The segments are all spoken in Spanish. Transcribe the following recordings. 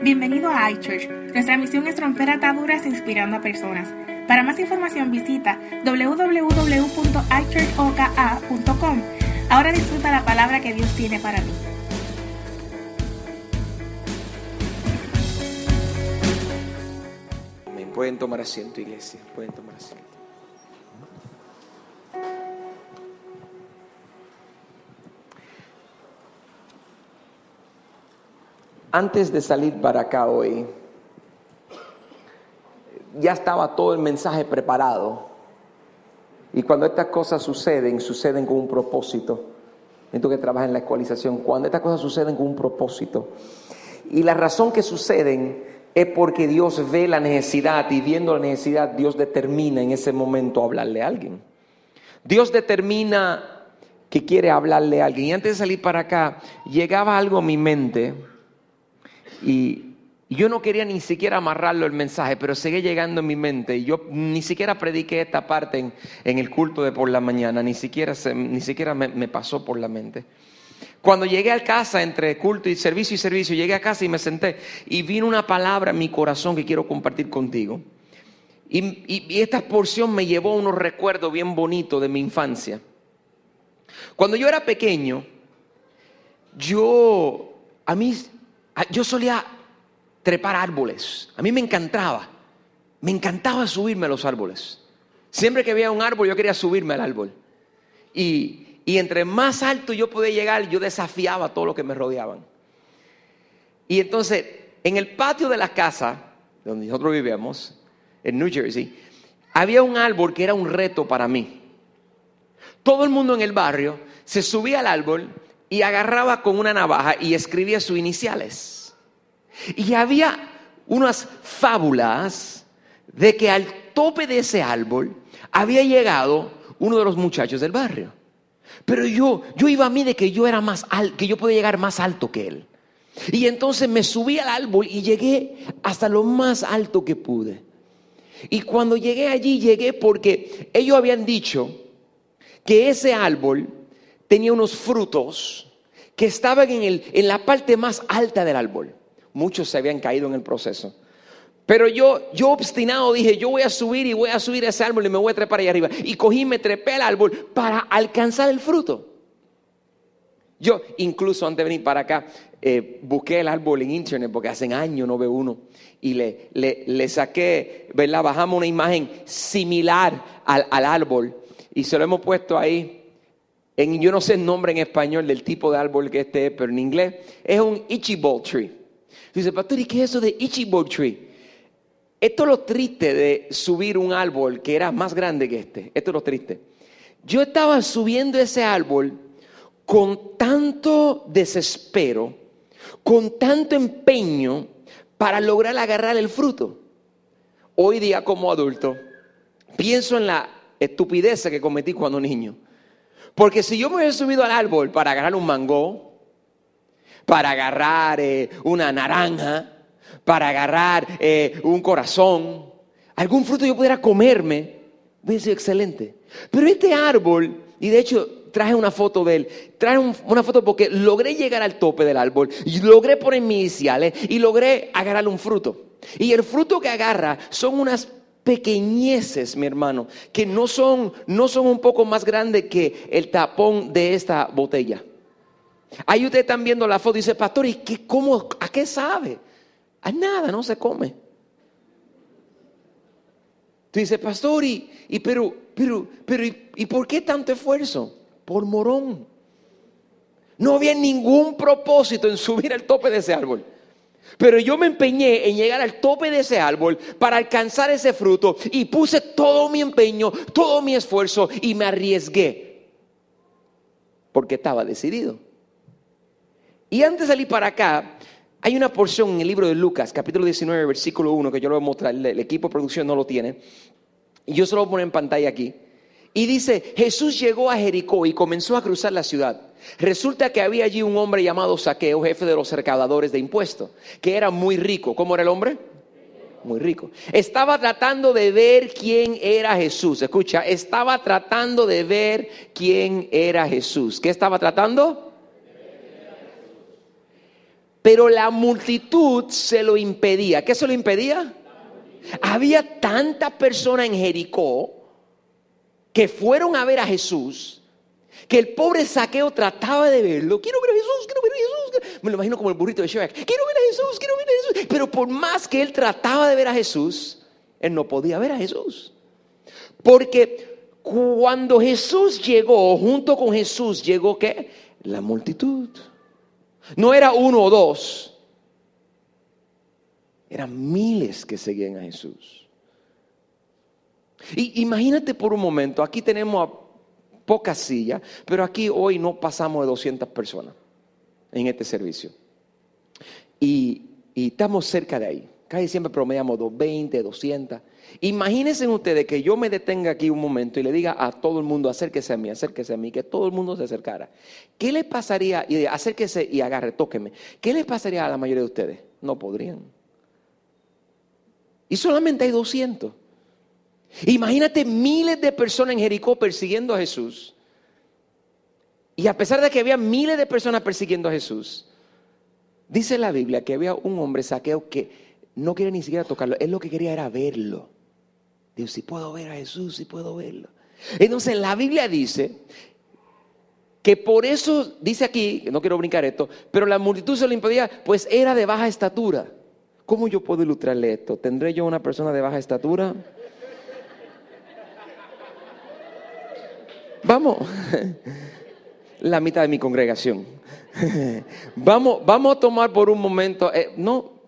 Bienvenido a iChurch. Nuestra misión es romper ataduras inspirando a personas. Para más información visita www.ichurchoka.com. Ahora disfruta la palabra que Dios tiene para ti. Pueden tomar asiento, iglesia. Pueden tomar asiento. Antes de salir para acá hoy, ya estaba todo el mensaje preparado. Y cuando estas cosas suceden, suceden con un propósito. Siento que trabaja en la ecualización. Cuando estas cosas suceden con un propósito. Y la razón que suceden es porque Dios ve la necesidad y viendo la necesidad, Dios determina en ese momento hablarle a alguien. Dios determina que quiere hablarle a alguien. Y antes de salir para acá, llegaba algo a mi mente y yo no quería ni siquiera amarrarlo el mensaje, pero sigue llegando en mi mente. Y yo ni siquiera prediqué esta parte en, el culto de por la mañana, ni siquiera, ni siquiera me, pasó por la mente. Cuando llegué a casa entre culto y servicio y servicio, llegué a casa y me senté y vino una palabra en mi corazón que quiero compartir contigo. Y, esta porción me llevó a unos recuerdos bien bonitos de mi infancia. Cuando yo era pequeño, yo, a mí yo solía trepar árboles. A mí me encantaba. Me encantaba subirme a los árboles. Siempre que veía un árbol, yo quería subirme al árbol. Y, y entre más alto yo podía llegar, yo desafiaba todo lo que me rodeaban. Y entonces, en el patio de la casa, donde nosotros vivíamos, en New Jersey, había un árbol que era un reto para mí. Todo el mundo en el barrio se subía al árbol y agarraba con una navaja y escribía sus iniciales. Y había unas fábulas de que al tope de ese árbol había llegado uno de los muchachos del barrio. Pero yo, yo iba a mí de que yo era más alto, que yo podía llegar más alto que él. Y entonces me subí al árbol y llegué hasta lo más alto que pude. Y cuando llegué allí, llegué porque ellos habían dicho que ese árbol tenía unos frutos que estaban en, el, en la parte más alta del árbol. Muchos se habían caído en el proceso. Pero yo, yo obstinado dije, yo voy a subir y voy a subir ese árbol y me voy a trepar ahí arriba. Y cogí, me trepé al árbol para alcanzar el fruto. Yo incluso antes de venir para acá, eh, busqué el árbol en internet porque hace años no veo uno. Y le, le, le saqué, ¿verdad? Bajamos una imagen similar al, al árbol y se lo hemos puesto ahí yo no sé el nombre en español del tipo de árbol que este es, pero en inglés es un Ichibo tree. Dice, pastor, ¿y qué es eso de Ichibo tree? Esto es lo triste de subir un árbol que era más grande que este. Esto es lo triste. Yo estaba subiendo ese árbol con tanto desespero, con tanto empeño para lograr agarrar el fruto. Hoy día como adulto, pienso en la estupidez que cometí cuando niño. Porque si yo me hubiera subido al árbol para agarrar un mango, para agarrar eh, una naranja, para agarrar eh, un corazón, algún fruto yo pudiera comerme, hubiera sido excelente. Pero este árbol, y de hecho traje una foto de él, traje una foto porque logré llegar al tope del árbol, y logré poner mis iniciales y logré agarrar un fruto. Y el fruto que agarra son unas pequeñeces, mi hermano, que no son, no son un poco más grandes que el tapón de esta botella. Ahí ustedes están viendo la foto y dice, pastor, ¿y qué, cómo, a qué sabe? A nada, no se come. Tú dices, pastor, y, y pero, pero, pero, ¿y, ¿y por qué tanto esfuerzo? Por morón. No había ningún propósito en subir al tope de ese árbol. Pero yo me empeñé en llegar al tope de ese árbol para alcanzar ese fruto y puse todo mi empeño, todo mi esfuerzo y me arriesgué. Porque estaba decidido. Y antes de salir para acá, hay una porción en el libro de Lucas, capítulo 19, versículo 1, que yo lo voy a mostrar, el equipo de producción no lo tiene. Y yo se lo voy a poner en pantalla aquí. Y dice, Jesús llegó a Jericó y comenzó a cruzar la ciudad. Resulta que había allí un hombre llamado Saqueo, jefe de los recaudadores de impuestos, que era muy rico. ¿Cómo era el hombre? Muy rico. Estaba tratando de ver quién era Jesús. Escucha, estaba tratando de ver quién era Jesús. ¿Qué estaba tratando? Pero la multitud se lo impedía. ¿Qué se lo impedía? Había tantas personas en Jericó que fueron a ver a Jesús que el pobre saqueo trataba de verlo. Quiero ver a Jesús, quiero ver a Jesús. Me lo imagino como el burrito de Shrek. Quiero ver a Jesús, quiero ver a Jesús. Pero por más que él trataba de ver a Jesús, él no podía ver a Jesús. Porque cuando Jesús llegó, junto con Jesús llegó qué? La multitud. No era uno o dos. Eran miles que seguían a Jesús. Y imagínate por un momento, aquí tenemos a pocas sillas, pero aquí hoy no pasamos de 200 personas en este servicio. Y, y estamos cerca de ahí. Casi siempre promediamos 220, 200. Imagínense ustedes que yo me detenga aquí un momento y le diga a todo el mundo, acérquese a mí, acérquese a mí, que todo el mundo se acercara. ¿Qué le pasaría? Y acérquese y agarre, tóqueme. ¿Qué le pasaría a la mayoría de ustedes? No podrían. Y solamente hay 200. Imagínate miles de personas en Jericó persiguiendo a Jesús. Y a pesar de que había miles de personas persiguiendo a Jesús, dice la Biblia que había un hombre saqueo que no quería ni siquiera tocarlo. Él lo que quería era verlo. Dios, si puedo ver a Jesús, si puedo verlo. Entonces la Biblia dice que por eso, dice aquí, no quiero brincar esto, pero la multitud se lo impedía, pues era de baja estatura. ¿Cómo yo puedo ilustrarle esto? ¿Tendré yo una persona de baja estatura? Vamos, la mitad de mi congregación. Vamos, vamos a tomar por un momento, eh, no,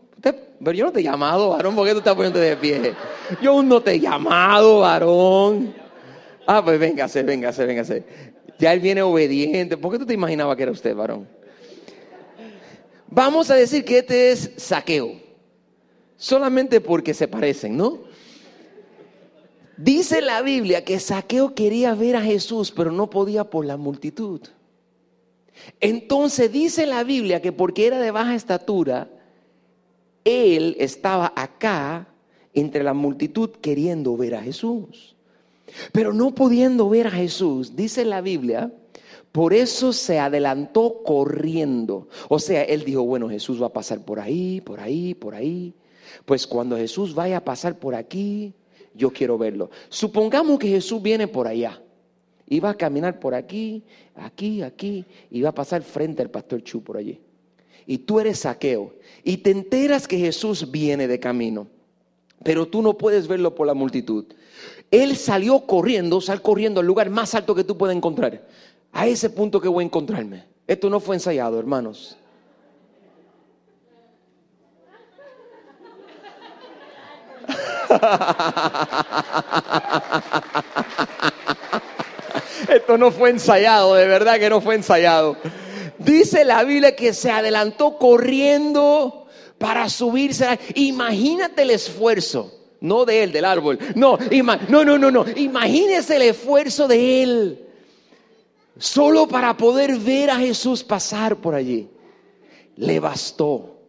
pero yo no te he llamado, varón, ¿por qué tú estás poniendo de pie? Yo no te he llamado, varón. Ah, pues véngase, véngase, véngase. Ya él viene obediente. ¿Por qué tú te imaginabas que era usted, varón? Vamos a decir que este es saqueo. Solamente porque se parecen, ¿no? Dice la Biblia que Saqueo quería ver a Jesús, pero no podía por la multitud. Entonces dice la Biblia que porque era de baja estatura, él estaba acá entre la multitud queriendo ver a Jesús. Pero no pudiendo ver a Jesús, dice la Biblia, por eso se adelantó corriendo. O sea, él dijo, bueno, Jesús va a pasar por ahí, por ahí, por ahí. Pues cuando Jesús vaya a pasar por aquí, yo quiero verlo. Supongamos que Jesús viene por allá. Va a caminar por aquí, aquí, aquí, y va a pasar frente al pastor Chu por allí y tú eres saqueo y te enteras que Jesús viene de camino, pero tú no puedes verlo por la multitud. Él salió corriendo, sal corriendo al lugar más alto que tú puedes encontrar. A ese punto que voy a encontrarme. Esto no fue ensayado, hermanos. Esto no fue ensayado, de verdad que no fue ensayado. Dice la Biblia que se adelantó corriendo para subirse. Imagínate el esfuerzo. No de él, del árbol. No, no, no, no, no. Imagínese el esfuerzo de él. Solo para poder ver a Jesús pasar por allí. Le bastó.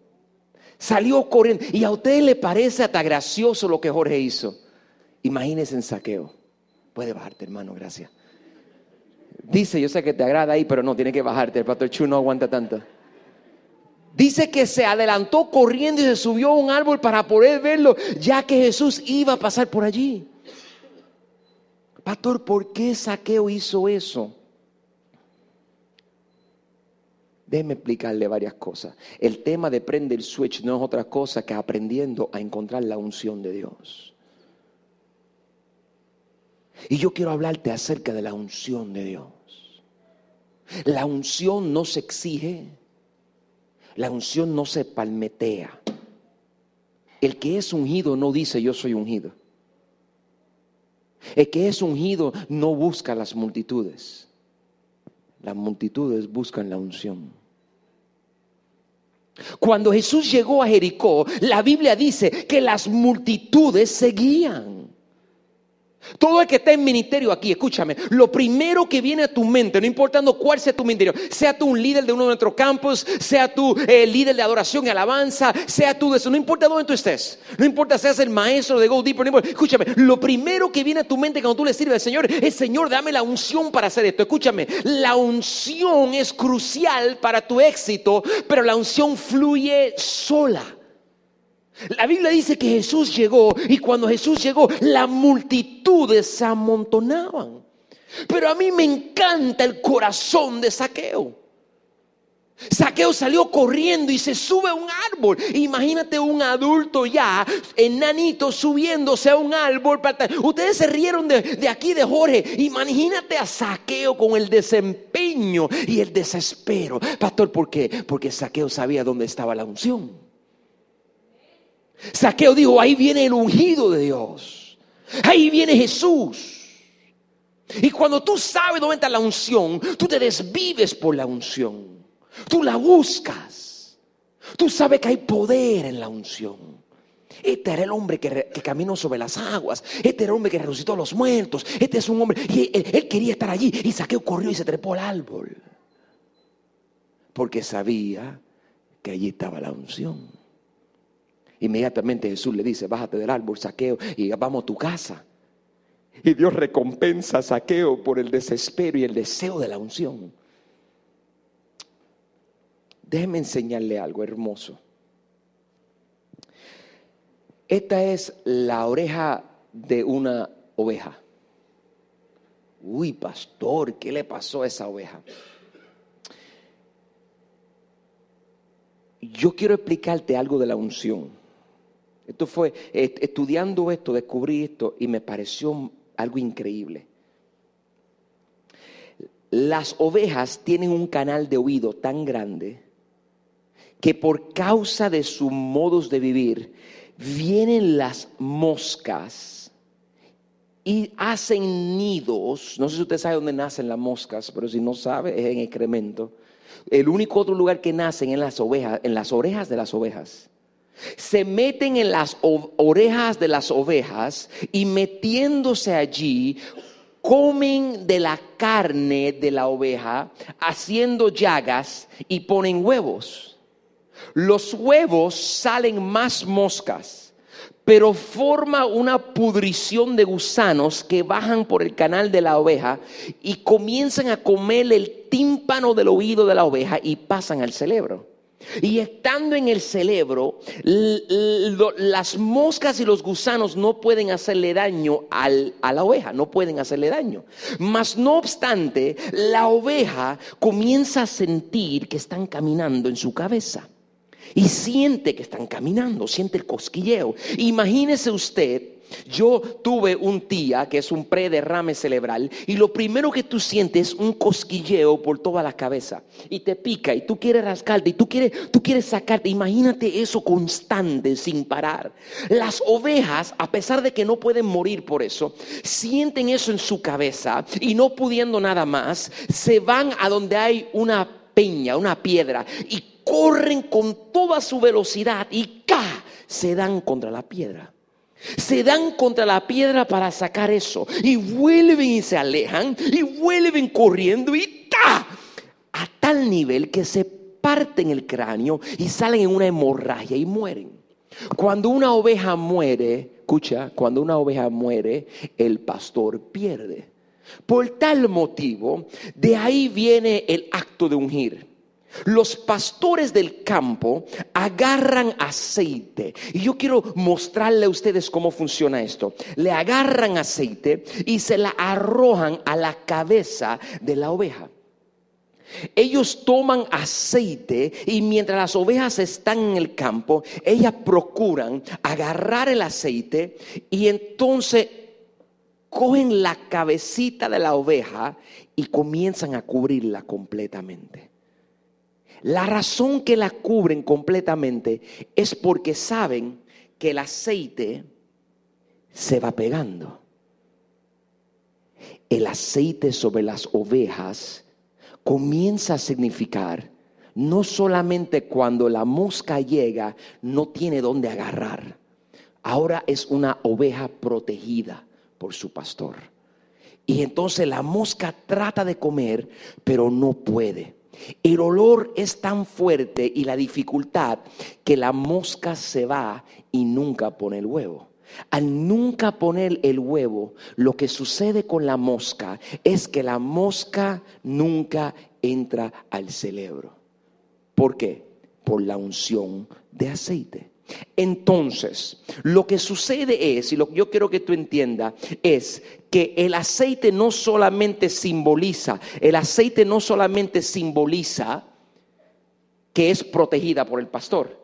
Salió corriendo. Y a usted le parece hasta gracioso lo que Jorge hizo. Imagínese en saqueo. Puede bajarte, hermano, gracias. Dice, yo sé que te agrada ahí, pero no, tiene que bajarte. El pastor Chu no aguanta tanto. Dice que se adelantó corriendo y se subió a un árbol para poder verlo, ya que Jesús iba a pasar por allí. Pastor, ¿por qué Saqueo hizo eso? Déjeme explicarle varias cosas. El tema de prender el switch no es otra cosa que aprendiendo a encontrar la unción de Dios. Y yo quiero hablarte acerca de la unción de Dios. La unción no se exige, la unción no se palmetea. El que es ungido no dice yo soy ungido. El que es ungido no busca las multitudes. Las multitudes buscan la unción. Cuando Jesús llegó a Jericó, la Biblia dice que las multitudes seguían. Todo el que está en ministerio aquí, escúchame, lo primero que viene a tu mente, no importando cuál sea tu ministerio, sea tú un líder de uno de nuestros campos, sea tú eh, líder de adoración y alabanza, sea tú de eso, no importa dónde tú estés, no importa seas el maestro de Go Deeper, no escúchame, lo primero que viene a tu mente cuando tú le sirves al Señor es, Señor, dame la unción para hacer esto. Escúchame, la unción es crucial para tu éxito, pero la unción fluye sola. La Biblia dice que Jesús llegó y cuando Jesús llegó, las multitudes se amontonaban. Pero a mí me encanta el corazón de Saqueo. Saqueo salió corriendo y se sube a un árbol. Imagínate un adulto ya, enanito, subiéndose a un árbol. Ustedes se rieron de, de, aquí de Jorge. Imagínate a Saqueo con el desempeño y el desespero. Pastor, ¿por qué? Porque Saqueo sabía dónde estaba la unción. Saqueo dijo, ahí viene el ungido de Dios. Ahí viene Jesús. Y cuando tú sabes dónde está la unción, tú te desvives por la unción. Tú la buscas. Tú sabes que hay poder en la unción. Este era el hombre que, caminó sobre las aguas. Este era el hombre que resucitó a los muertos. Este es un hombre. Y él, él quería estar allí. Y Saqueo corrió y se trepó al árbol. Porque sabía que allí estaba la unción. Inmediatamente Jesús le dice, bájate del árbol, saqueo, y vamos a tu casa. Y Dios recompensa a saqueo por el desespero y el deseo de la unción. Déjeme enseñarle algo hermoso. Esta es la oreja de una oveja. Uy, pastor, ¿qué le pasó a esa oveja? Yo quiero explicarte algo de la unción. Esto fue, estudiando esto, descubrí esto y me pareció algo increíble. Las ovejas tienen un canal de oído tan grande que por causa de sus modos de vivir, vienen las moscas y hacen nidos. No sé si usted sabe dónde nacen las moscas, pero si no sabe, es en excremento. El único otro lugar que nacen en las ovejas, en las orejas de las ovejas se meten en las orejas de las ovejas y metiéndose allí comen de la carne de la oveja, haciendo llagas y ponen huevos. Los huevos salen más moscas, pero forma una pudrición de gusanos que bajan por el canal de la oveja y comienzan a comer el tímpano del oído de la oveja y pasan al cerebro. Y estando en el cerebro, las moscas y los gusanos no pueden hacerle daño a la oveja, no pueden hacerle daño. Mas no obstante, la oveja comienza a sentir que están caminando en su cabeza. Y siente que están caminando, siente el cosquilleo. Imagínese usted yo tuve un tía que es un prederrame cerebral y lo primero que tú sientes es un cosquilleo por toda la cabeza y te pica y tú quieres rascarte y tú quieres, tú quieres sacarte. Imagínate eso constante sin parar. Las ovejas, a pesar de que no pueden morir por eso, sienten eso en su cabeza y no pudiendo nada más, se van a donde hay una peña, una piedra y corren con toda su velocidad y ¡ca! se dan contra la piedra. Se dan contra la piedra para sacar eso. Y vuelven y se alejan. Y vuelven corriendo y ¡ta! A tal nivel que se parten el cráneo y salen en una hemorragia y mueren. Cuando una oveja muere, escucha, cuando una oveja muere, el pastor pierde. Por tal motivo, de ahí viene el acto de ungir. Los pastores del campo agarran aceite. Y yo quiero mostrarle a ustedes cómo funciona esto. Le agarran aceite y se la arrojan a la cabeza de la oveja. Ellos toman aceite y mientras las ovejas están en el campo, ellas procuran agarrar el aceite y entonces cogen la cabecita de la oveja y comienzan a cubrirla completamente. La razón que la cubren completamente es porque saben que el aceite se va pegando. El aceite sobre las ovejas comienza a significar no solamente cuando la mosca llega no tiene dónde agarrar. Ahora es una oveja protegida por su pastor. Y entonces la mosca trata de comer, pero no puede. El olor es tan fuerte y la dificultad que la mosca se va y nunca pone el huevo. Al nunca poner el huevo, lo que sucede con la mosca es que la mosca nunca entra al cerebro. ¿Por qué? Por la unción de aceite. Entonces, lo que sucede es, y lo que yo quiero que tú entiendas, es que el aceite no solamente simboliza, el aceite no solamente simboliza que es protegida por el pastor.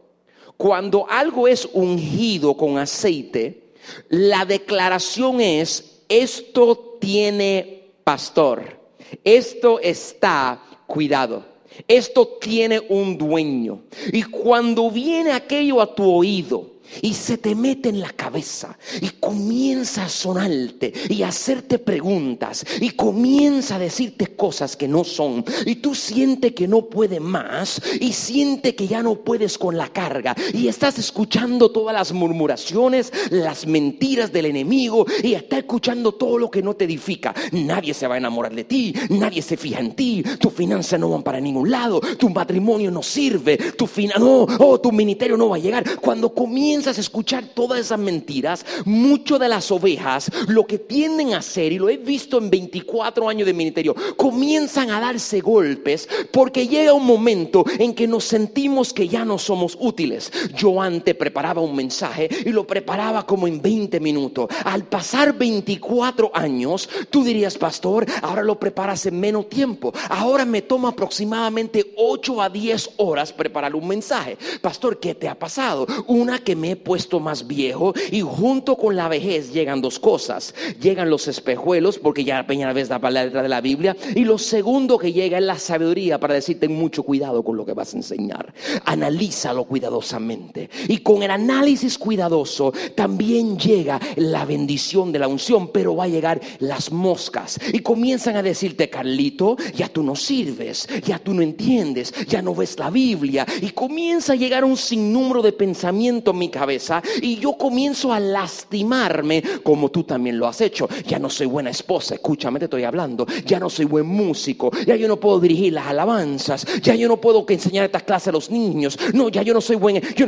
Cuando algo es ungido con aceite, la declaración es, esto tiene pastor, esto está cuidado. Esto tiene un dueño. Y cuando viene aquello a tu oído, y se te mete en la cabeza y comienza a sonarte y a hacerte preguntas y comienza a decirte cosas que no son y tú sientes que no puedes más y sientes que ya no puedes con la carga y estás escuchando todas las murmuraciones, las mentiras del enemigo y estás escuchando todo lo que no te edifica. Nadie se va a enamorar de ti, nadie se fija en ti, tus finanzas no van para ningún lado, tu matrimonio no sirve, tu no, oh, tu ministerio no va a llegar. Cuando comienza comienzas a escuchar todas esas mentiras, mucho de las ovejas lo que tienden a hacer, y lo he visto en 24 años de ministerio, comienzan a darse golpes porque llega un momento en que nos sentimos que ya no somos útiles. Yo antes preparaba un mensaje y lo preparaba como en 20 minutos. Al pasar 24 años, tú dirías, pastor, ahora lo preparas en menos tiempo. Ahora me toma aproximadamente 8 a 10 horas preparar un mensaje. Pastor, ¿qué te ha pasado? Una que me he puesto más viejo y junto con la vejez llegan dos cosas. Llegan los espejuelos, porque ya la peña vez la palabra de la Biblia, y lo segundo que llega es la sabiduría para decirte mucho cuidado con lo que vas a enseñar. Analízalo cuidadosamente. Y con el análisis cuidadoso también llega la bendición de la unción, pero va a llegar las moscas y comienzan a decirte, Carlito, ya tú no sirves, ya tú no entiendes, ya no ves la Biblia y comienza a llegar un sinnúmero de pensamientos en mi cabeza y yo comienzo a lastimarme como tú también lo has hecho. Ya no soy buena esposa, escúchame, te estoy hablando. Ya no soy buen músico, ya yo no puedo dirigir las alabanzas, ya yo no puedo enseñar estas clases a los niños. No, ya yo no soy buen, yo,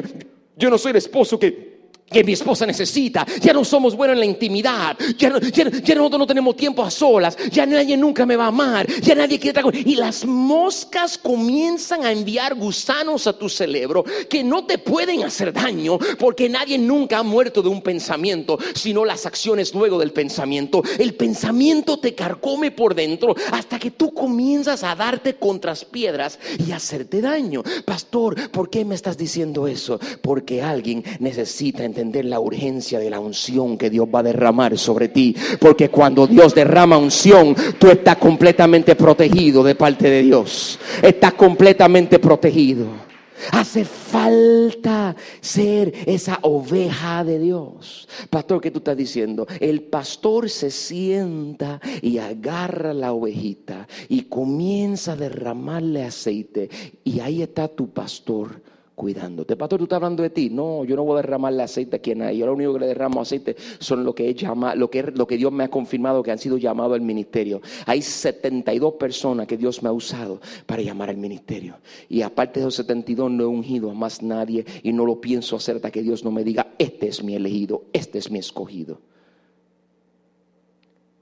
yo no soy el esposo que que mi esposa necesita. Ya no somos buenos en la intimidad. Ya, no, ya, nosotros no tenemos tiempo a solas. Ya nadie nunca me va a amar. Ya nadie quiere estar Y las moscas comienzan a enviar gusanos a tu cerebro que no te pueden hacer daño porque nadie nunca ha muerto de un pensamiento, sino las acciones luego del pensamiento. El pensamiento te carcome por dentro hasta que tú comienzas a darte contra las piedras y hacerte daño. Pastor, ¿por qué me estás diciendo eso? Porque alguien necesita entender entender la urgencia de la unción que Dios va a derramar sobre ti. Porque cuando Dios derrama unción, tú estás completamente protegido de parte de Dios. Estás completamente protegido. Hace falta ser esa oveja de Dios. Pastor, ¿qué tú estás diciendo? El pastor se sienta y agarra la ovejita y comienza a derramarle aceite. Y ahí está tu pastor cuidándote. Pastor, tú estás hablando de ti. No, yo no voy a derramarle aceite a quien hay. Yo lo único que le derramo aceite son lo que, llama, lo, que, lo que Dios me ha confirmado que han sido llamados al ministerio. Hay 72 personas que Dios me ha usado para llamar al ministerio. Y aparte de esos 72 no he ungido a más nadie y no lo pienso hacer hasta que Dios no me diga, este es mi elegido, este es mi escogido.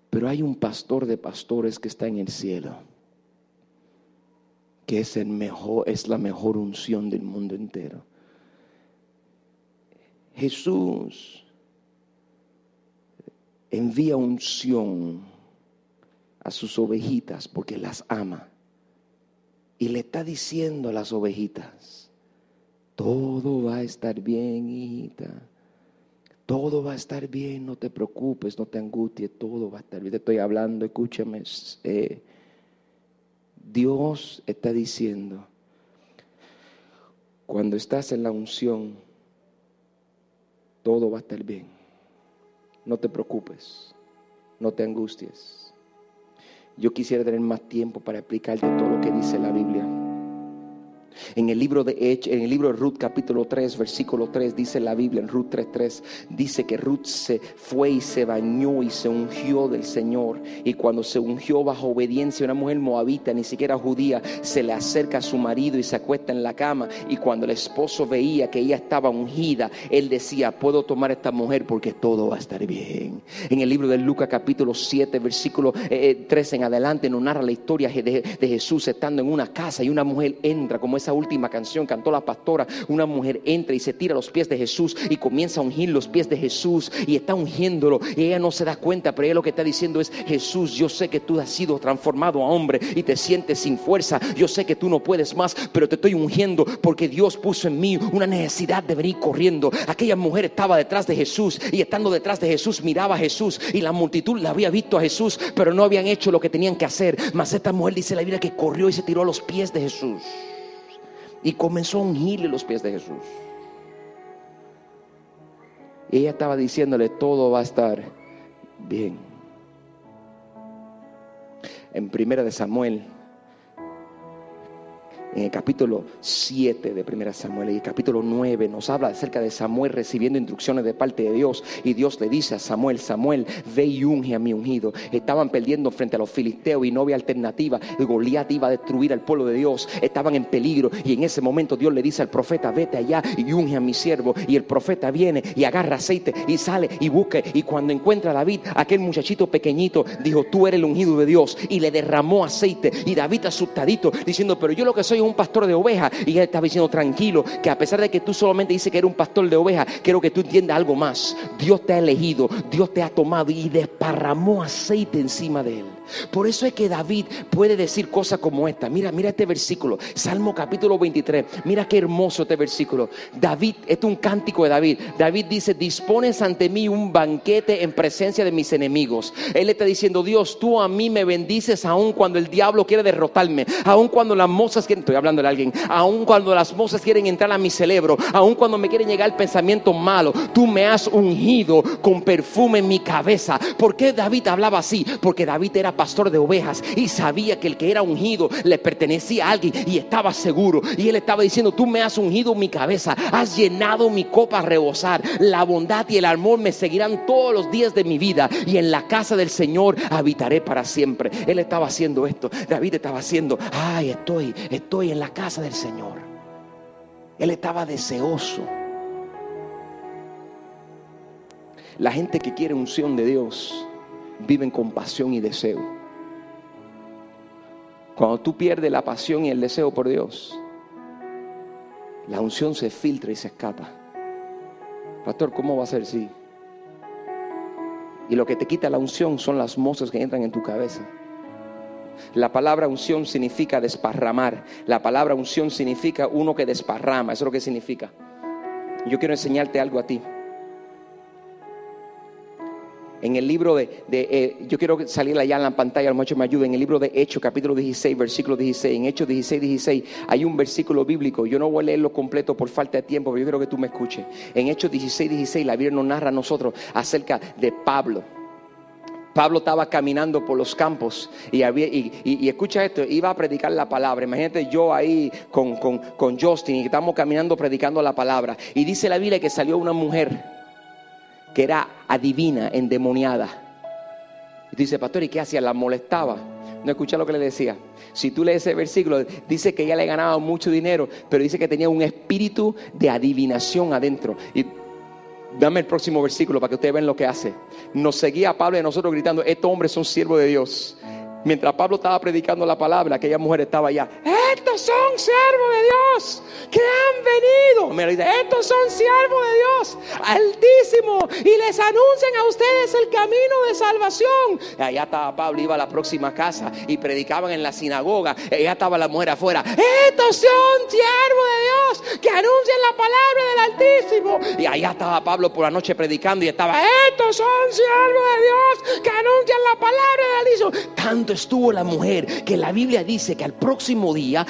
Pero hay un pastor de pastores que está en el cielo que es, el mejor, es la mejor unción del mundo entero. Jesús envía unción a sus ovejitas porque las ama. Y le está diciendo a las ovejitas, todo va a estar bien, hijita. Todo va a estar bien, no te preocupes, no te angusties, todo va a estar bien. Te estoy hablando, escúchame. Eh, Dios está diciendo, cuando estás en la unción, todo va a estar bien. No te preocupes, no te angusties. Yo quisiera tener más tiempo para explicarte todo lo que dice la Biblia. En el libro de en el libro de Ruth capítulo 3, versículo 3 dice la Biblia en Ruth 3:3 dice que Ruth se fue y se bañó y se ungió del Señor y cuando se ungió bajo obediencia una mujer moabita ni siquiera judía se le acerca a su marido y se acuesta en la cama y cuando el esposo veía que ella estaba ungida él decía puedo tomar a esta mujer porque todo va a estar bien. En el libro de Lucas capítulo 7 versículo eh, 3 en adelante nos narra la historia de, de Jesús estando en una casa y una mujer entra, como esa última canción cantó la pastora, una mujer entra y se tira a los pies de Jesús y comienza a ungir los pies de Jesús y está ungiéndolo y ella no se da cuenta, pero ella lo que está diciendo es, Jesús, yo sé que tú has sido transformado a hombre y te sientes sin fuerza, yo sé que tú no puedes más, pero te estoy ungiendo porque Dios puso en mí una necesidad de venir corriendo. Aquella mujer estaba detrás de Jesús y estando detrás de Jesús miraba a Jesús y la multitud la había visto a Jesús, pero no habían hecho lo que tenían que hacer. Mas esta mujer dice la Biblia que corrió y se tiró a los pies de Jesús y comenzó a ungirle los pies de Jesús. Y ella estaba diciéndole, todo va a estar bien. En primera de Samuel, en el capítulo 7 de Primera Samuel y el capítulo 9 nos habla acerca de Samuel recibiendo instrucciones de parte de Dios y Dios le dice a Samuel, Samuel, ve y unge a mi ungido. Estaban perdiendo frente a los filisteos y no había alternativa. Goliat iba a destruir al pueblo de Dios. Estaban en peligro y en ese momento Dios le dice al profeta, vete allá y unge a mi siervo. Y el profeta viene y agarra aceite y sale y busca. Y cuando encuentra a David, aquel muchachito pequeñito, dijo, tú eres el ungido de Dios. Y le derramó aceite. Y David asustadito, diciendo, pero yo lo que soy es un pastor de ovejas. Y él estaba diciendo, tranquilo, que a pesar de que tú solamente dices que eres un pastor de ovejas, quiero que tú entiendas algo más. Dios te ha elegido, Dios te ha tomado y desparramó aceite encima de él. Por eso es que David puede decir cosas como esta. Mira, mira este versículo, Salmo capítulo 23. Mira qué hermoso este versículo. David, este es un cántico de David. David dice, dispones ante mí un banquete en presencia de mis enemigos. Él está diciendo, Dios, tú a mí me bendices aun cuando el diablo quiere derrotarme, aun cuando las mozas quieren, estoy hablando de alguien, aun cuando las mozas quieren entrar a mi cerebro, aun cuando me quieren llegar pensamientos malos, tú me has ungido con perfume en mi cabeza. ¿Por qué David hablaba así? Porque David era pastor de ovejas y sabía que el que era ungido le pertenecía a alguien y estaba seguro. Y él estaba diciendo, tú me has ungido mi cabeza, has llenado mi copa a rebosar. La bondad y el amor me seguirán todos los días de mi vida y en la casa del Señor habitaré para siempre. Él estaba haciendo esto. David estaba haciendo, ay, estoy, estoy en la casa del Señor. Él estaba deseoso. La gente que quiere unción de Dios viven con pasión y deseo. Cuando tú pierdes la pasión y el deseo por Dios, la unción se filtra y se escapa. Pastor, ¿cómo va a ser si? Y lo que te quita la unción son las mozas que entran en tu cabeza. La palabra unción significa desparramar. La palabra unción significa uno que desparrama. Eso es lo que significa. Yo quiero enseñarte algo a ti. En el libro de, de, eh, yo quiero salir allá en la pantalla, a lo mejor me ayuda. En el libro de Hechos, capítulo 16, versículo 16. En Hechos 16, 16 hay un versículo bíblico. Yo no voy a leerlo completo por falta de tiempo, pero yo quiero que tú me escuches. En Hechos 16, 16, la Biblia nos narra a nosotros acerca de Pablo. Pablo estaba caminando por los campos y, había, y, y, y, escucha esto, iba a predicar la palabra. Imagínate yo ahí con, con, con Justin y estamos caminando predicando la palabra. Y dice la Biblia que salió una mujer que era adivina, endemoniada. Y tú pastor, ¿y qué hacía? La molestaba. No escucha lo que le decía. Si tú lees ese versículo, dice que ella le ganaba mucho dinero, pero dice que tenía un espíritu de adivinación adentro. Y dame el próximo versículo para que ustedes vean lo que hace. Nos seguía Pablo y nosotros gritando, estos hombres son siervos de Dios. Mientras Pablo estaba predicando la palabra, aquella mujer estaba allá. Estos son siervos de Dios que han venido. Me dice, estos son siervos de Dios, altísimo, y les anuncian a ustedes el camino de salvación. Y allá estaba Pablo, iba a la próxima casa y predicaban en la sinagoga. Y allá estaba la mujer afuera. Estos son siervos de Dios que anuncian la palabra del Altísimo. Y allá estaba Pablo por la noche predicando y estaba, estos son siervos de Dios que anuncian la palabra del Altísimo. Tanto estuvo la mujer que la Biblia dice que al próximo día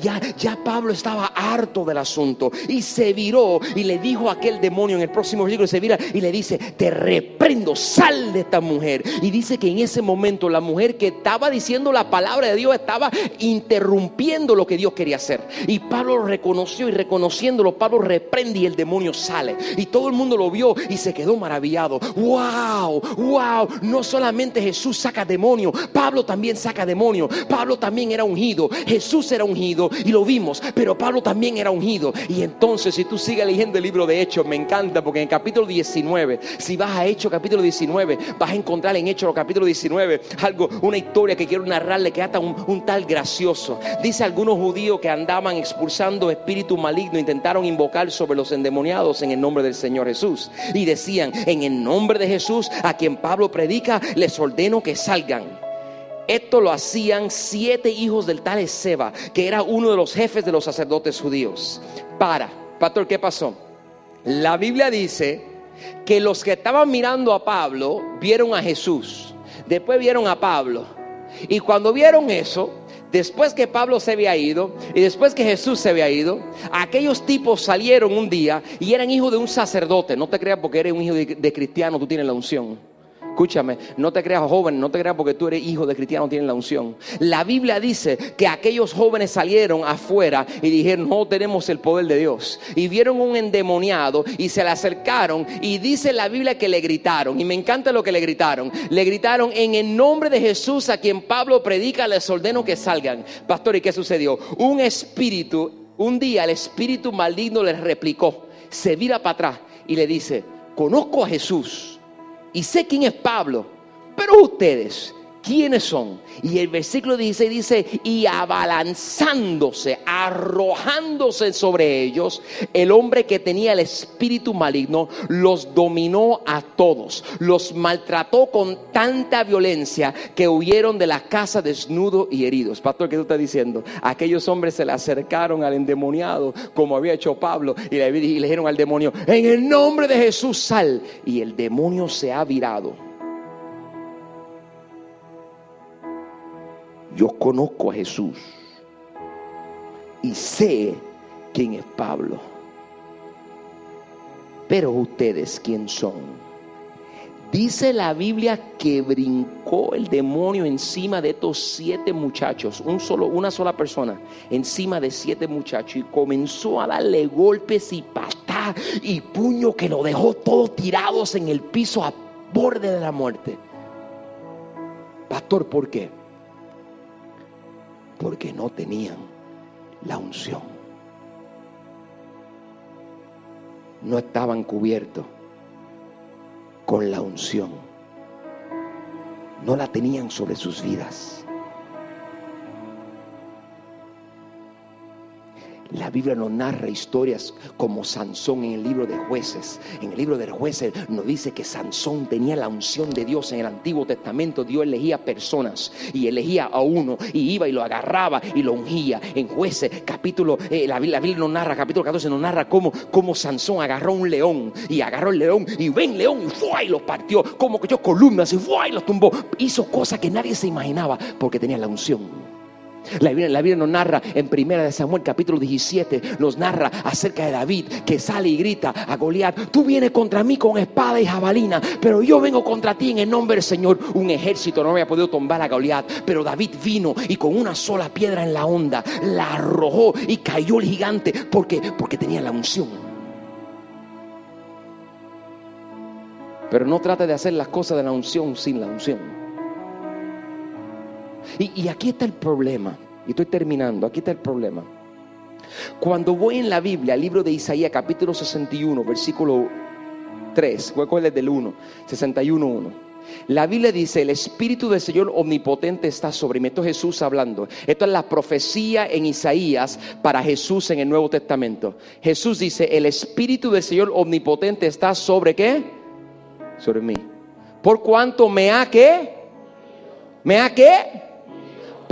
ya, ya Pablo estaba harto del asunto y se viró y le dijo a aquel demonio en el próximo versículo se vira y le dice te reprendo, sal de esta mujer. Y dice que en ese momento la mujer que estaba diciendo la palabra de Dios estaba interrumpiendo lo que Dios quería hacer. Y Pablo lo reconoció y reconociéndolo, Pablo reprende y el demonio sale. Y todo el mundo lo vio y se quedó maravillado. ¡Wow! ¡Wow! No solamente Jesús saca demonio, Pablo también saca demonio. Pablo también era ungido. Jesús era ungido y lo vimos, pero Pablo también era ungido. Y entonces, si tú sigues leyendo el libro de Hechos, me encanta porque en el capítulo 19, si vas a Hechos capítulo 19, vas a encontrar en Hechos capítulo 19 algo, una historia que quiero narrarle que hasta un, tal gracioso. Dice algunos judíos que andaban expulsando espíritu maligno, intentaron invocar sobre los endemoniados en el nombre del Señor Jesús. Y decían, en el nombre de Jesús, a quien Pablo predica, les ordeno que salgan. Esto lo hacían siete hijos del tal Seba, que era uno de los jefes de los sacerdotes judíos. Para, pastor, ¿qué pasó? La Biblia dice que los que estaban mirando a Pablo vieron a Jesús, después vieron a Pablo. Y cuando vieron eso, después que Pablo se había ido y después que Jesús se había ido, aquellos tipos salieron un día y eran hijos de un sacerdote. No te creas porque eres un hijo de, cristiano, tú tienes la unción. Escúchame, no te creas joven, no te creas porque tú eres hijo de cristiano, tienes la unción. La Biblia dice que aquellos jóvenes salieron afuera y dijeron, no tenemos el poder de Dios. Y vieron un endemoniado y se le acercaron y dice la Biblia que le gritaron. Y me encanta lo que le gritaron. Le gritaron, en el nombre de Jesús a quien Pablo predica, les ordeno que salgan. Pastor, ¿y qué sucedió? Un espíritu, un día el espíritu maligno les replicó, se vira para atrás y le dice, conozco a Jesús y sé quién es Pablo, pero ustedes, ¿quiénes son? Y el versículo 16 dice, y abalanzándose, arrojándose sobre ellos, el hombre que tenía el espíritu maligno los dominó a todos, los maltrató con tanta violencia que huyeron de la casa desnudos y heridos. Pastor, ¿qué tú estás diciendo? Aquellos hombres se le acercaron al endemoniado, como había hecho Pablo, y le, y le dijeron al demonio, en el nombre de Jesús sal. Y el demonio se ha virado yo conozco a Jesús y sé quién es Pablo. Pero ustedes, ¿quién son? Dice la Biblia que brincó el demonio encima de estos siete muchachos, un solo, una sola persona, encima de siete muchachos y comenzó a darle golpes y patas y puño que lo dejó todos tirados en el piso a borde de la muerte. Pastor, ¿por qué? Porque no tenían la unción. No estaban cubiertos con la unción. No la tenían sobre sus vidas. La Biblia nos narra historias como Sansón en el libro de jueces. En el libro de jueces nos dice que Sansón tenía la unción de Dios. En el Antiguo Testamento Dios elegía personas y elegía a uno y iba y lo agarraba y lo ungía. En jueces, capítulo, eh, la, Biblia, nos narra, capítulo 14 nos narra cómo, cómo Sansón agarró un león y agarró el león y ven león y fue y lo partió. Como que yo columnas y fue y los tumbó. Hizo cosas que nadie se imaginaba porque tenía la unción. La Biblia, nos narra en Primera de Samuel capítulo 17, nos narra acerca de David que sale y grita a Goliat, tú vienes contra mí con espada y jabalina, pero yo vengo contra ti en el nombre del Señor. Un ejército no había podido tumbar a Goliat, pero David vino y con una sola piedra en la onda la arrojó y cayó el gigante porque, porque tenía la unción. Pero no trate de hacer las cosas de la unción sin la unción. Y, aquí está el problema. Y estoy terminando. Aquí está el problema. Cuando voy en la Biblia, al libro de Isaías, capítulo 61, versículo 3, voy a coger del 1, 61, 1. La Biblia dice, el Espíritu del Señor omnipotente está sobre mí. Esto es Jesús hablando. Esto es la profecía en Isaías para Jesús en el Nuevo Testamento. Jesús dice, el Espíritu del Señor omnipotente está sobre qué? Sobre mí. Por cuanto me ha qué? ¿Me ha qué?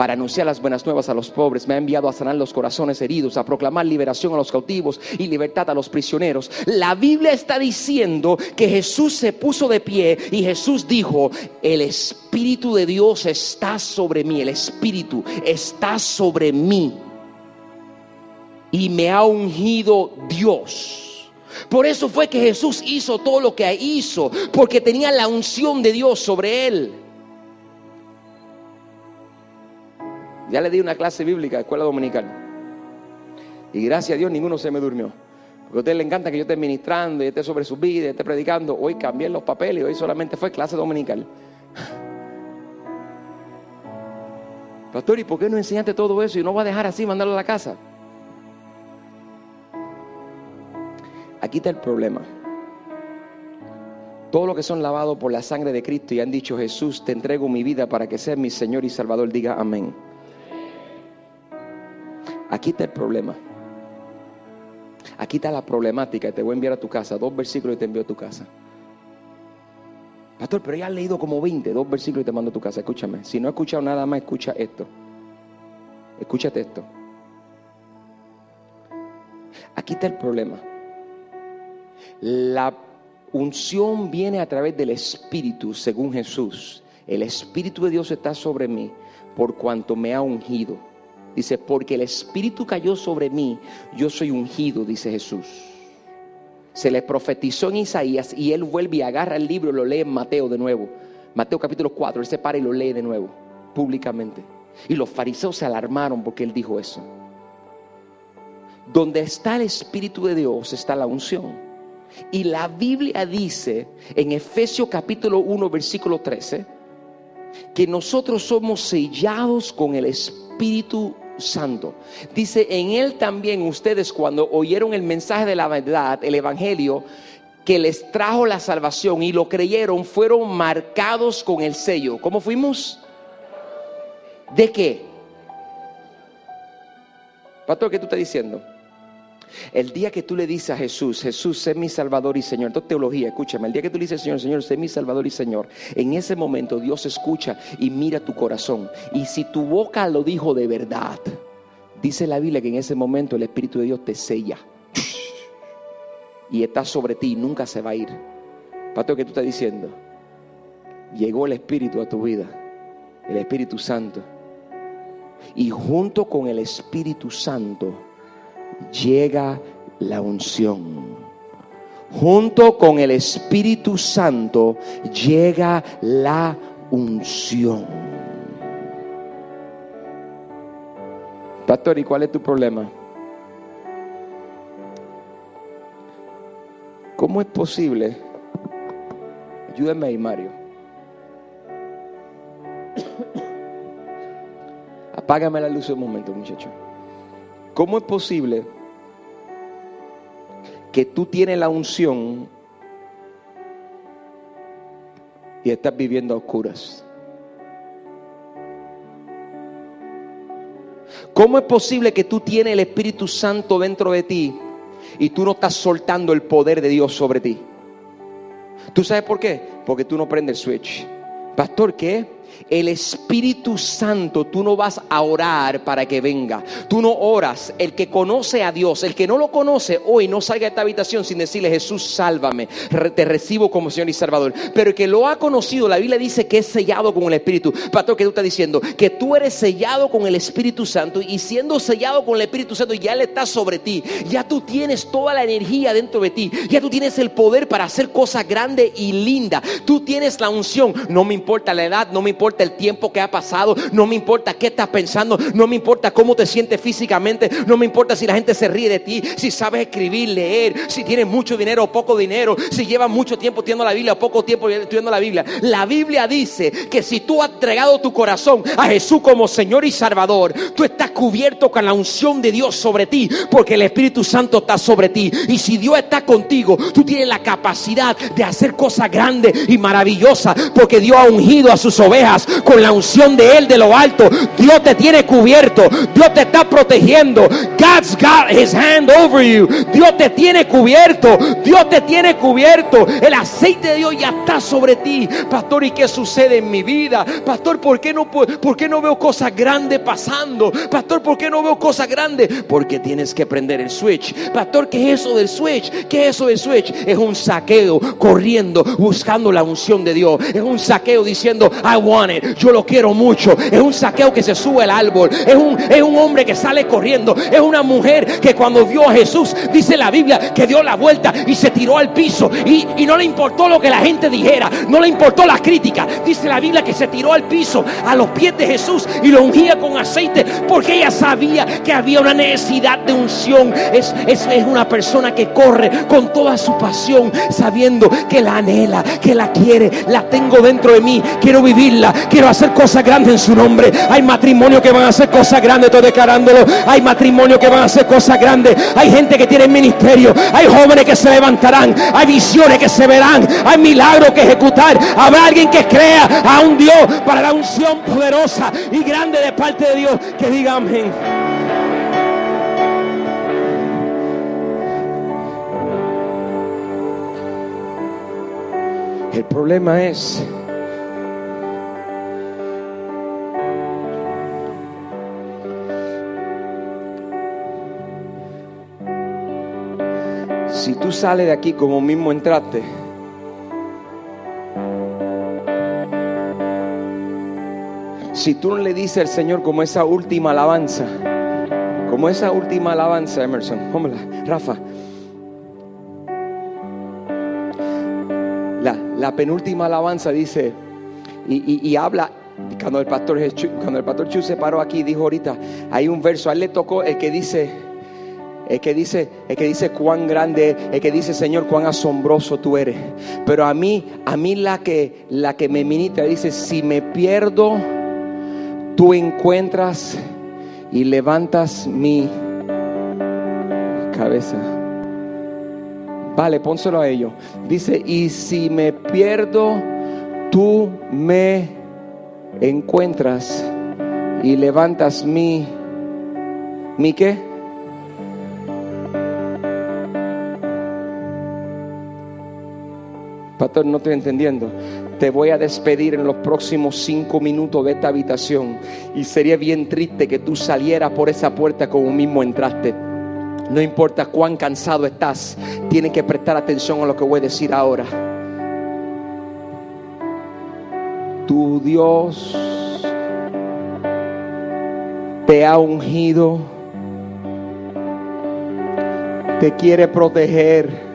Para anunciar las buenas nuevas a los pobres. Me ha enviado a sanar los corazones heridos, a proclamar liberación a los cautivos y libertad a los prisioneros. La Biblia está diciendo que Jesús se puso de pie y Jesús dijo, el Espíritu de Dios está sobre mí, el Espíritu está sobre mí. Y me ha ungido Dios Por eso fue que Jesús hizo todo lo que hizo, porque tenía la unción de Dios sobre él. Ya le di una clase bíblica, escuela dominical. Y gracias a Dios ninguno se me durmió. Porque a usted le encanta que yo esté ministrando y esté sobre su vida, y esté predicando. Hoy cambié los papeles hoy solamente fue clase dominical. Pastor, ¿y por qué no enseñaste todo eso y no va a dejar así mandarlo a la casa? Aquí está el problema. Todos los que son lavados por la sangre de Cristo y han dicho, Jesús, te entrego mi vida para que seas mi Señor y Salvador, diga amén. Aquí está el problema. Aquí está la problemática. Te voy a enviar a tu casa. Dos versículos y te envío a tu casa. Pastor, pero ya has leído como 20, dos versículos y te mando a tu casa. Escúchame. Si no has escuchado nada más, escucha esto. Escúchate esto. Aquí está el problema. La unción viene a través del Espíritu, según Jesús. El Espíritu de Dios está sobre mí por cuanto me ha ungido. Dice, porque el Espíritu cayó sobre mí, yo soy ungido, dice Jesús. Se le profetizó en Isaías y él vuelve y agarra el libro lo lee en Mateo de nuevo. Mateo capítulo 4, él se para y lo lee de nuevo, públicamente. Y los fariseos se alarmaron porque él dijo eso. Donde está el Espíritu de Dios está la unción. Y la Biblia dice en Efesios capítulo 1, versículo 13, que nosotros somos sellados con el Espíritu Santo. Dice, en Él también ustedes cuando oyeron el mensaje de la verdad, el Evangelio, que les trajo la salvación y lo creyeron, fueron marcados con el sello. ¿Cómo fuimos? ¿De qué? Pastor, ¿qué tú estás diciendo? El día que tú le dices a Jesús, Jesús, sé mi Salvador y Señor, esto es teología, escúchame, el día que tú le dices, Señor, Señor, sé mi Salvador y Señor, en ese momento Dios escucha y mira tu corazón. Y si tu boca lo dijo de verdad, dice la Biblia que en ese momento el Espíritu de Dios te sella y está sobre ti y nunca se va a ir. Pastor, ¿qué tú estás diciendo? Llegó el Espíritu a tu vida, el Espíritu Santo. Y junto con el Espíritu Santo, llega la unción. Junto con el Espíritu Santo llega la unción. Pastor, ¿y cuál es tu problema? ¿Cómo es posible? Ayúdame ahí, Mario. Apágame la luz un momento, muchacho. ¿Cómo es posible que tú tienes la unción y estás viviendo a oscuras? ¿Cómo es posible que tú tienes el Espíritu Santo dentro de ti y tú no estás soltando el poder de Dios sobre ti? ¿Tú sabes por qué? Porque tú no prendes el switch. Pastor, ¿qué? El Espíritu Santo, tú no vas a orar para que venga. Tú no oras. El que conoce a Dios, el que no lo conoce, hoy no salga de esta habitación sin decirle, Jesús, sálvame. Te recibo como Señor y Salvador. Pero el que lo ha conocido, la Biblia dice que es sellado con el Espíritu. Pastor, que tú estás diciendo que tú eres sellado con el Espíritu Santo y siendo sellado con el Espíritu Santo, ya Él está sobre ti. Ya tú tienes toda la energía dentro de ti. Ya tú tienes el poder para hacer cosas grandes y lindas. Tú tienes la unción. No me importa la edad, no me importa el tiempo que ha pasado, no me importa qué estás pensando, no me importa cómo te sientes físicamente, no me importa si la gente se ríe de ti, si sabes escribir, leer, si tienes mucho dinero o poco dinero, si llevas mucho tiempo estudiando la Biblia o poco tiempo estudiando la Biblia. La Biblia dice que si tú has entregado tu corazón a Jesús como Señor y Salvador, tú estás cubierto con la unción de Dios sobre ti, porque el Espíritu Santo está sobre ti. Y si Dios está contigo, tú tienes la capacidad de hacer cosas grandes y maravillosas, porque Dios ha ungido a sus ovejas con la unción de Él de lo alto. Dios te tiene cubierto. Dios te está protegiendo. God's got his hand over you. Dios te tiene cubierto. Dios te tiene cubierto. El aceite de Dios ya está sobre ti. Pastor, ¿y qué sucede en mi vida? Pastor, ¿por qué no, por qué no veo cosas grandes pasando? Pastor, ¿por qué no veo cosas grandes? Porque tienes que prender el switch. Pastor, ¿qué es eso del switch? ¿Qué es eso del switch? Es un saqueo corriendo, buscando la unción de Dios. Es un saqueo diciendo, I want Yo lo quiero mucho. Es un saqueo que se sube al árbol. Es un, es un hombre que sale corriendo. Es una mujer que cuando vio a Jesús, dice la Biblia, que dio la vuelta y se tiró al piso. Y, y no le importó lo que la gente dijera. No le importó la crítica. Dice la Biblia que se tiró al piso a los pies de Jesús y lo ungía con aceite porque ella sabía que había una necesidad de unción. Es, es, es una persona que corre con toda su pasión, sabiendo que la anhela, que la quiere, la tengo dentro de mí. Quiero vivirla, quiero hacer cosas grandes en su nombre. Hay matrimonios que van a hacer cosas grandes, estoy declarándolo. Hay matrimonios que van a hacer cosas grandes. Hay gente que tiene ministerio. Hay jóvenes que se levantarán. Hay visiones que se verán. Hay milagros que ejecutar. Habrá alguien que crea a un Dios para la unción poderosa y grande de parte de Dios. Que diga amén. El problema es tú sales de aquí como mismo entraste, si tú no le dices al Señor como esa última alabanza, como esa última alabanza, Emerson, póngala, Rafa, la, penúltima alabanza dice, y, habla, cuando el pastor cuando el pastor Chu se paró aquí, dijo ahorita, hay un verso, a él le tocó el que dice, el que dice, el que dice cuán grande, el que dice Señor cuán asombroso tú eres. Pero a mí, a mí la que, la que me ministra dice, si me pierdo, tú encuentras y levantas mi cabeza. Vale, pónselo a ellos. Dice, y si me pierdo, tú me encuentras y levantas mi, mi qué? Pastor, no estoy entendiendo. Te voy a despedir en los próximos cinco minutos de esta habitación. Y sería bien triste que tú salieras por esa puerta como mismo entraste. No importa cuán cansado estás, tienes que prestar atención a lo que voy a decir ahora. Tu Dios te ha ungido, te quiere proteger.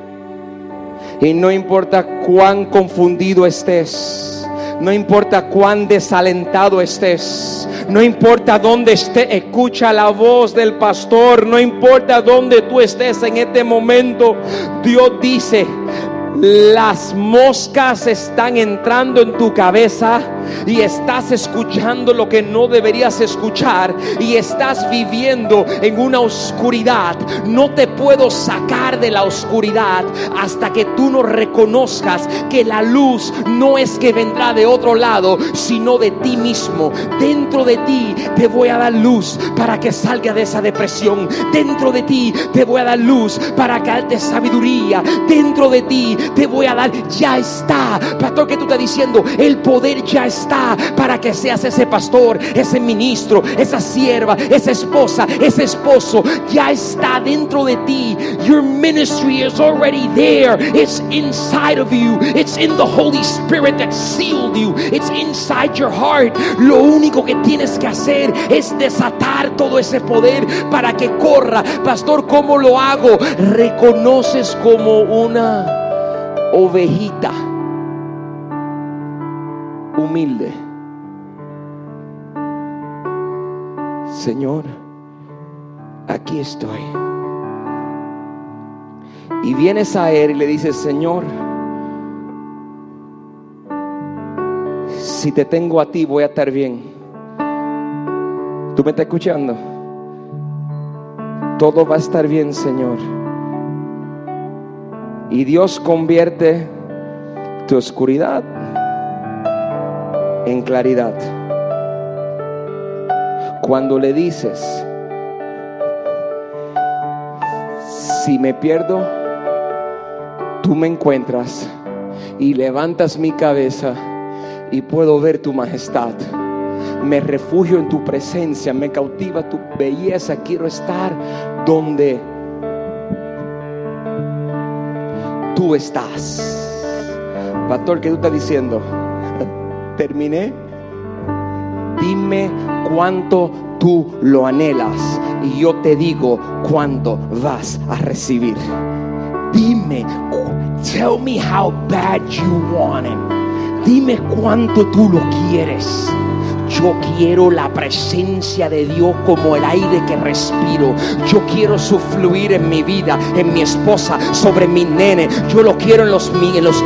Y no importa cuán confundido estés, no importa cuán desalentado estés, no importa dónde esté, escucha la voz del pastor, no importa dónde tú estés en este momento, Dios dice, las moscas están entrando en tu cabeza y estás escuchando lo que no deberías escuchar y estás viviendo en una oscuridad. No te puedo sacar de la oscuridad hasta que tú no reconozcas que la luz no es que vendrá de otro lado, sino de ti mismo. Dentro de ti te voy a dar luz para que salga de esa depresión. Dentro de ti te voy a dar luz para que darte sabiduría. Dentro de ti te voy a dar, ya está. Pastor, que tú estás diciendo, el poder ya está para que seas ese pastor, ese ministro, esa sierva, esa esposa, ese esposo. Ya está dentro de ti. Your ministry is already there. It's inside of you. It's in the Holy Spirit that sealed you. It's inside your heart. Lo único que tienes que hacer es desatar todo ese poder para que corra. Pastor, ¿cómo lo hago? Reconoces como una ovejita humilde. Señor, aquí estoy. Y vienes a Él y le dices, Señor, si te tengo a ti voy a estar bien. ¿Tú me estás escuchando? Todo va a estar bien, Señor. Y Dios convierte tu oscuridad en claridad. Cuando le dices, si me pierdo, tú me encuentras y levantas mi cabeza y puedo ver tu majestad. Me refugio en tu presencia, me cautiva tu belleza. Quiero estar donde tú estás. Pastor, ¿qué tú estás diciendo? Terminé. Dime cuánto tú lo anhelas y yo te digo cuánto vas a recibir. Dime, tell me how bad you want it. Dime cuánto tú lo quieres. Yo quiero la presencia de Dios como el aire que respiro. Yo quiero su fluir en mi vida, en mi esposa, sobre mi nene. Yo lo quiero en los,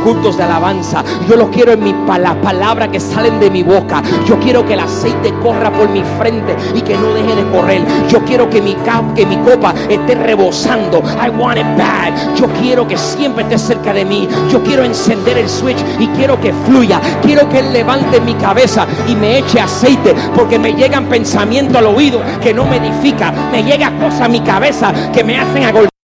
cultos de alabanza. Yo lo quiero en mi, la palabra que salen de mi boca. Yo quiero que el aceite corra por mi frente y que no deje de correr. Yo quiero que mi, que mi copa esté rebosando. I want it bad. Yo quiero que siempre esté cerca de mí. Yo quiero encender el switch y quiero que fluya. Quiero que Él levante mi cabeza y me eche a aceite, porque me llegan pensamientos al oído que no me edifica, me llega cosas a mi cabeza que me hacen